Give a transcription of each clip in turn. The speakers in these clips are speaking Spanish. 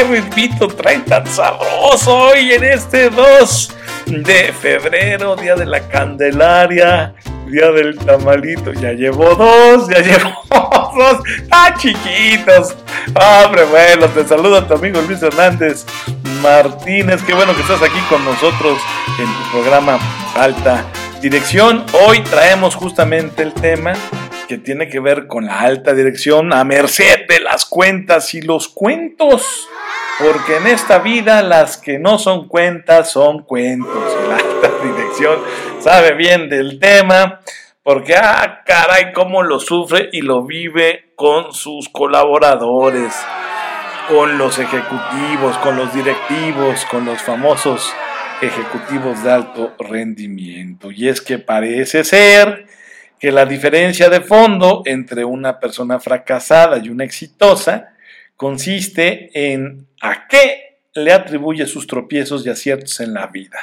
qué ritmito trae tan sabroso hoy en este 2 de febrero, día de la Candelaria, día del tamalito. Ya llevo dos, ya llevo dos. ¡Ah, chiquitos! Hombre, bueno, te saludo a tu amigo Luis Hernández Martínez. Qué bueno que estás aquí con nosotros en tu programa Alta Dirección. Hoy traemos justamente el tema que tiene que ver con la alta dirección a merced de las cuentas y los cuentos. Porque en esta vida las que no son cuentas son cuentos. La alta dirección sabe bien del tema. Porque, ah, caray, cómo lo sufre y lo vive con sus colaboradores, con los ejecutivos, con los directivos, con los famosos ejecutivos de alto rendimiento. Y es que parece ser que la diferencia de fondo entre una persona fracasada y una exitosa consiste en a qué le atribuye sus tropiezos y aciertos en la vida.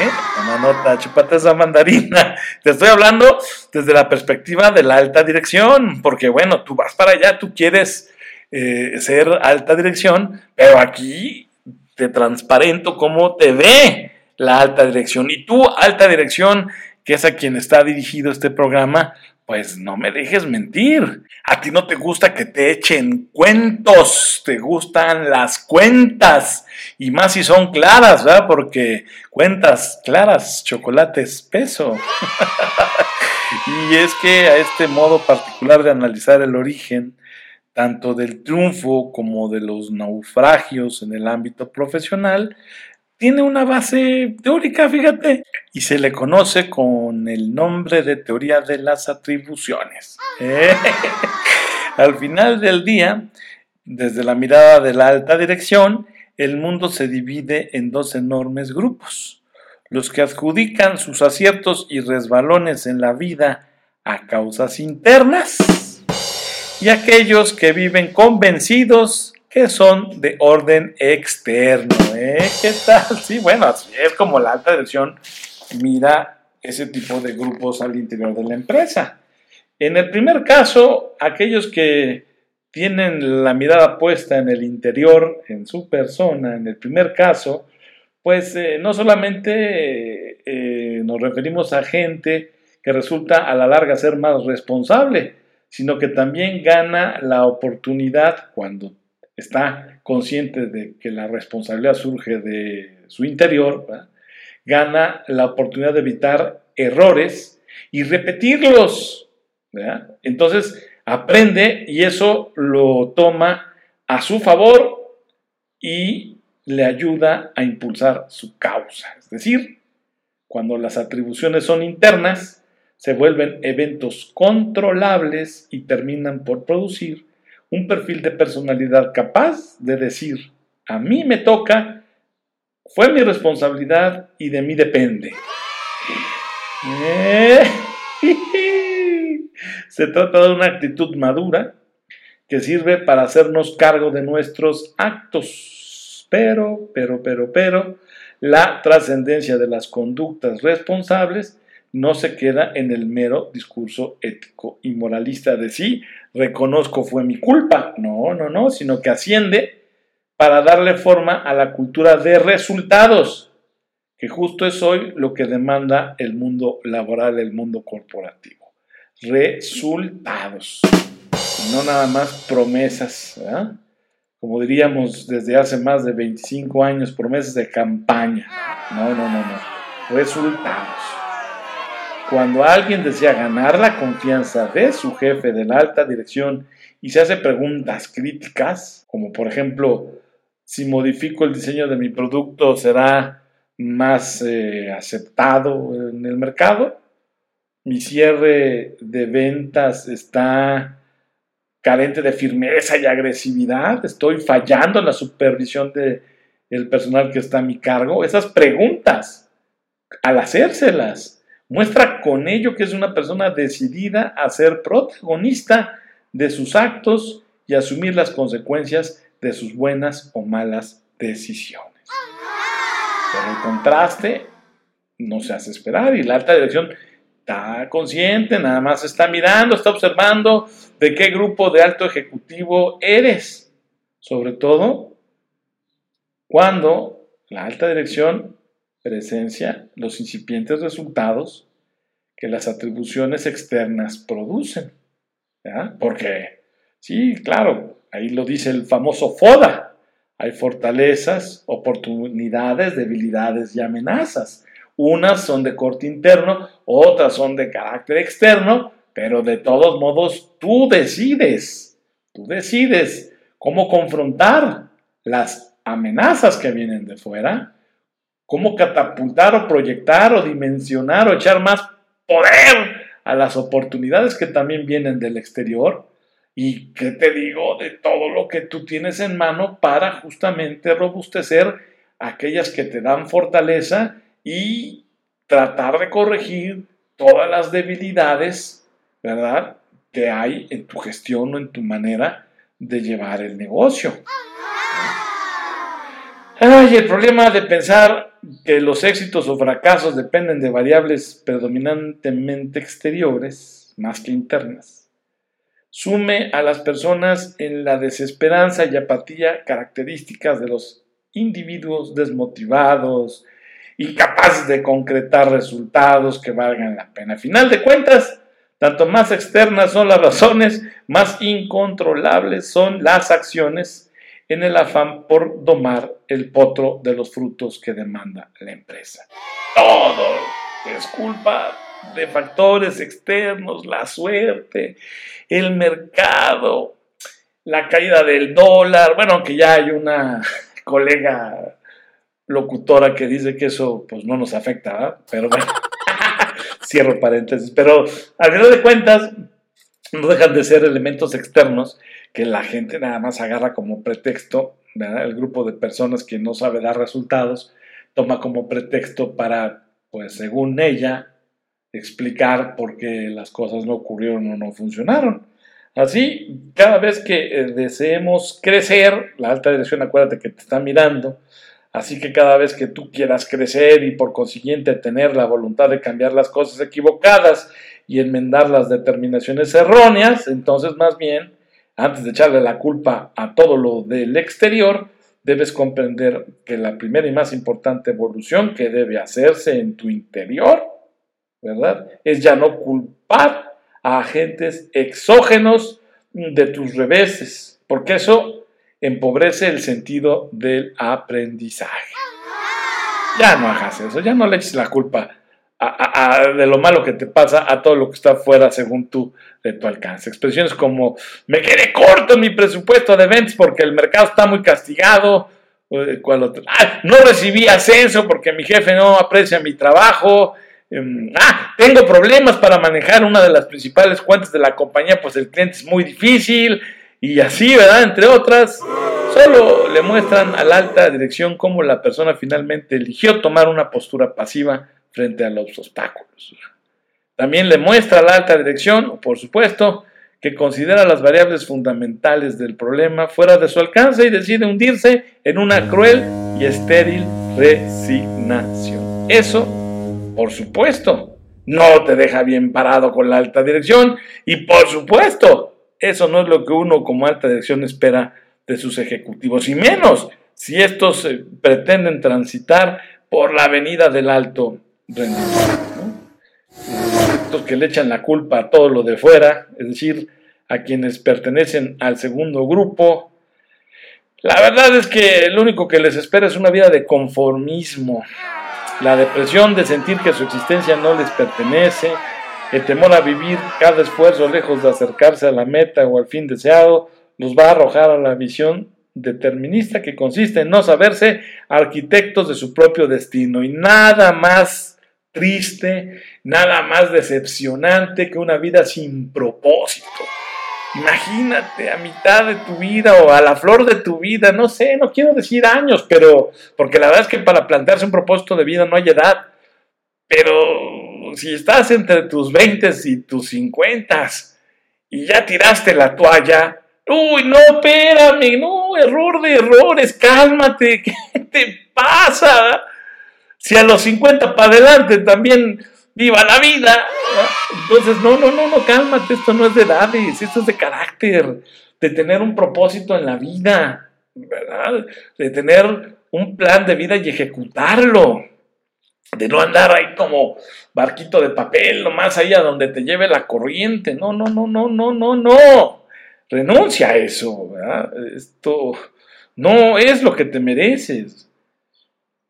¿Eh? Toma nota, chupate esa mandarina. Te estoy hablando desde la perspectiva de la alta dirección, porque bueno, tú vas para allá, tú quieres eh, ser alta dirección, pero aquí te transparento cómo te ve la alta dirección. Y tú, alta dirección, que es a quien está dirigido este programa, pues no me dejes mentir. A ti no te gusta que te echen cuentos, te gustan las cuentas. Y más si son claras, ¿verdad? Porque cuentas claras, chocolate espeso. y es que a este modo particular de analizar el origen, tanto del triunfo como de los naufragios en el ámbito profesional, tiene una base teórica, fíjate, y se le conoce con el nombre de teoría de las atribuciones. ¿Eh? Al final del día, desde la mirada de la alta dirección, el mundo se divide en dos enormes grupos. Los que adjudican sus aciertos y resbalones en la vida a causas internas y aquellos que viven convencidos que son de orden externo. ¿eh? ¿Qué tal? Sí, bueno, es como la alta dirección mira ese tipo de grupos al interior de la empresa. En el primer caso, aquellos que tienen la mirada puesta en el interior, en su persona, en el primer caso, pues eh, no solamente eh, nos referimos a gente que resulta a la larga ser más responsable, sino que también gana la oportunidad cuando está consciente de que la responsabilidad surge de su interior, gana la oportunidad de evitar errores y repetirlos. Entonces aprende y eso lo toma a su favor y le ayuda a impulsar su causa. Es decir, cuando las atribuciones son internas, se vuelven eventos controlables y terminan por producir un perfil de personalidad capaz de decir, a mí me toca, fue mi responsabilidad y de mí depende. Se trata de una actitud madura que sirve para hacernos cargo de nuestros actos. Pero, pero, pero, pero, la trascendencia de las conductas responsables no se queda en el mero discurso ético y moralista de sí, reconozco fue mi culpa. No, no, no, sino que asciende para darle forma a la cultura de resultados, que justo es hoy lo que demanda el mundo laboral, el mundo corporativo. Resultados, no nada más promesas, como diríamos desde hace más de 25 años, promesas de campaña. No, no, no, no. Resultados. Cuando alguien desea ganar la confianza de su jefe de la alta dirección y se hace preguntas críticas, como por ejemplo, si modifico el diseño de mi producto, ¿será más eh, aceptado en el mercado? ¿Mi cierre de ventas está carente de firmeza y agresividad? ¿Estoy fallando en la supervisión del personal que está a mi cargo? Esas preguntas, al hacérselas, Muestra con ello que es una persona decidida a ser protagonista de sus actos y asumir las consecuencias de sus buenas o malas decisiones. Pero el contraste no se hace esperar y la alta dirección está consciente, nada más está mirando, está observando de qué grupo de alto ejecutivo eres. Sobre todo cuando la alta dirección presencia los incipientes resultados que las atribuciones externas producen. Porque, sí, claro, ahí lo dice el famoso FODA. Hay fortalezas, oportunidades, debilidades y amenazas. Unas son de corte interno, otras son de carácter externo, pero de todos modos tú decides, tú decides cómo confrontar las amenazas que vienen de fuera, cómo catapultar o proyectar o dimensionar o echar más poder a las oportunidades que también vienen del exterior. Y qué te digo de todo lo que tú tienes en mano para justamente robustecer aquellas que te dan fortaleza y tratar de corregir todas las debilidades, ¿verdad? Que hay en tu gestión o en tu manera de llevar el negocio. Ay, el problema de pensar que los éxitos o fracasos dependen de variables predominantemente exteriores más que internas. Sume a las personas en la desesperanza y apatía características de los individuos desmotivados, incapaces de concretar resultados que valgan la pena. A final de cuentas, tanto más externas son las razones, más incontrolables son las acciones en el afán por domar el potro de los frutos que demanda la empresa. Todo es culpa de factores externos, la suerte, el mercado, la caída del dólar. Bueno, que ya hay una colega locutora que dice que eso pues no nos afecta, pero bueno, cierro paréntesis. Pero al final de cuentas, no dejan de ser elementos externos que la gente nada más agarra como pretexto, el grupo de personas que no sabe dar resultados, toma como pretexto para, pues según ella, explicar por qué las cosas no ocurrieron o no funcionaron. Así, cada vez que eh, deseemos crecer, la alta dirección acuérdate que te está mirando, así que cada vez que tú quieras crecer y por consiguiente tener la voluntad de cambiar las cosas equivocadas y enmendar las determinaciones erróneas, entonces más bien antes de echarle la culpa a todo lo del exterior, debes comprender que la primera y más importante evolución que debe hacerse en tu interior, ¿verdad? Es ya no culpar a agentes exógenos de tus reveses, porque eso empobrece el sentido del aprendizaje. Ya no hagas eso, ya no le eches la culpa de lo malo que te pasa a todo lo que está fuera según tú de tu alcance. Expresiones como me quedé corto en mi presupuesto de ventas porque el mercado está muy castigado. no recibí ascenso porque mi jefe no aprecia mi trabajo. Em, ah, tengo problemas para manejar una de las principales cuentas de la compañía, pues el cliente es muy difícil. Y así, ¿verdad? Entre otras, solo le muestran a la alta dirección cómo la persona finalmente eligió tomar una postura pasiva frente a los obstáculos. También le muestra la alta dirección, por supuesto, que considera las variables fundamentales del problema fuera de su alcance y decide hundirse en una cruel y estéril resignación. Eso, por supuesto, no te deja bien parado con la alta dirección y por supuesto, eso no es lo que uno como alta dirección espera de sus ejecutivos y menos si estos eh, pretenden transitar por la avenida del alto estos que le echan la culpa a todo lo de fuera, es decir, a quienes pertenecen al segundo grupo. La verdad es que lo único que les espera es una vida de conformismo, la depresión de sentir que su existencia no les pertenece, el temor a vivir cada esfuerzo lejos de acercarse a la meta o al fin deseado, los va a arrojar a la visión determinista que consiste en no saberse arquitectos de su propio destino. Y nada más triste, nada más decepcionante que una vida sin propósito. Imagínate a mitad de tu vida o a la flor de tu vida, no sé, no quiero decir años, pero porque la verdad es que para plantearse un propósito de vida no hay edad. Pero si estás entre tus 20 y tus 50 y ya tiraste la toalla, uy, no, espérame, no, error de errores, cálmate, ¿qué te pasa? Si a los 50 para adelante también viva la vida, entonces no, no, no, no, cálmate, esto no es de edades, esto es de carácter, de tener un propósito en la vida, ¿verdad? De tener un plan de vida y ejecutarlo. De no andar ahí como barquito de papel, nomás ahí a donde te lleve la corriente. No, no, no, no, no, no, no. Renuncia a eso. Esto no es lo que te mereces.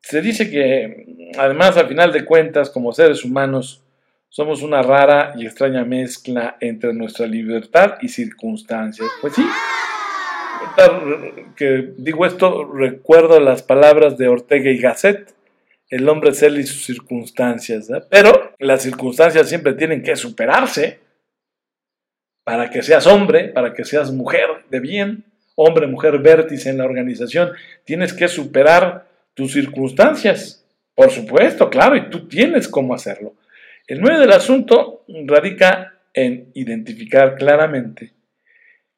Se dice que, además, al final de cuentas, como seres humanos, somos una rara y extraña mezcla entre nuestra libertad y circunstancias. Pues sí, que digo esto, recuerdo las palabras de Ortega y Gasset, el hombre es él y sus circunstancias, pero las circunstancias siempre tienen que superarse para que seas hombre, para que seas mujer de bien, hombre, mujer, vértice en la organización, tienes que superar tus circunstancias, por supuesto, claro, y tú tienes cómo hacerlo. El medio del asunto radica en identificar claramente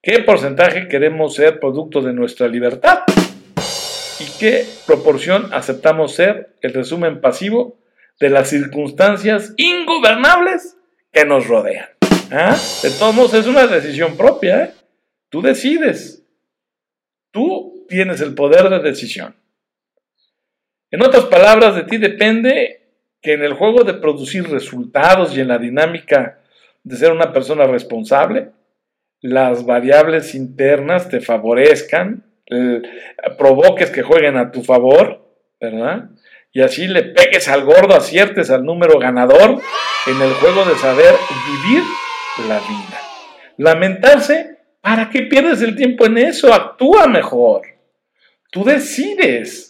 qué porcentaje queremos ser producto de nuestra libertad y qué proporción aceptamos ser el resumen pasivo de las circunstancias ingobernables que nos rodean. ¿Ah? De todos modos, es una decisión propia. ¿eh? Tú decides. Tú tienes el poder de decisión. En otras palabras, de ti depende que en el juego de producir resultados y en la dinámica de ser una persona responsable, las variables internas te favorezcan, provoques que jueguen a tu favor, ¿verdad? Y así le pegues al gordo, aciertes al número ganador en el juego de saber vivir la vida. Lamentarse, ¿para qué pierdes el tiempo en eso? Actúa mejor. Tú decides.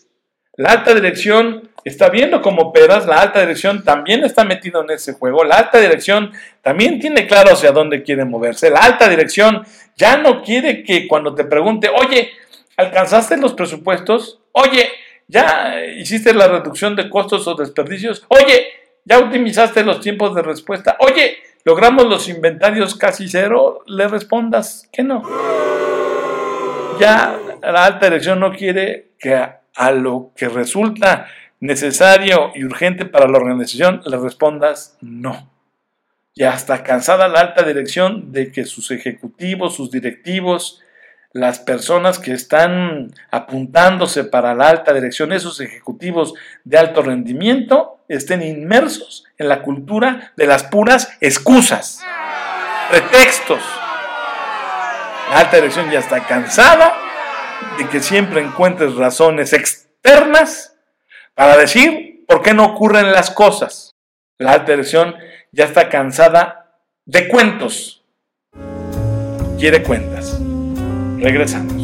La alta dirección está viendo cómo operas, la alta dirección también está metido en ese juego, la alta dirección también tiene claro hacia dónde quiere moverse, la alta dirección ya no quiere que cuando te pregunte, oye, ¿alcanzaste los presupuestos? Oye, ¿ya hiciste la reducción de costos o desperdicios? Oye, ¿ya optimizaste los tiempos de respuesta? Oye, ¿logramos los inventarios casi cero? Le respondas que no. Ya la alta dirección no quiere que a lo que resulta necesario y urgente para la organización, le respondas no. Ya está cansada la alta dirección de que sus ejecutivos, sus directivos, las personas que están apuntándose para la alta dirección, esos ejecutivos de alto rendimiento, estén inmersos en la cultura de las puras excusas, pretextos. La alta dirección ya está cansada de que siempre encuentres razones externas para decir por qué no ocurren las cosas. La alta dirección ya está cansada de cuentos. Quiere cuentas. Regresamos.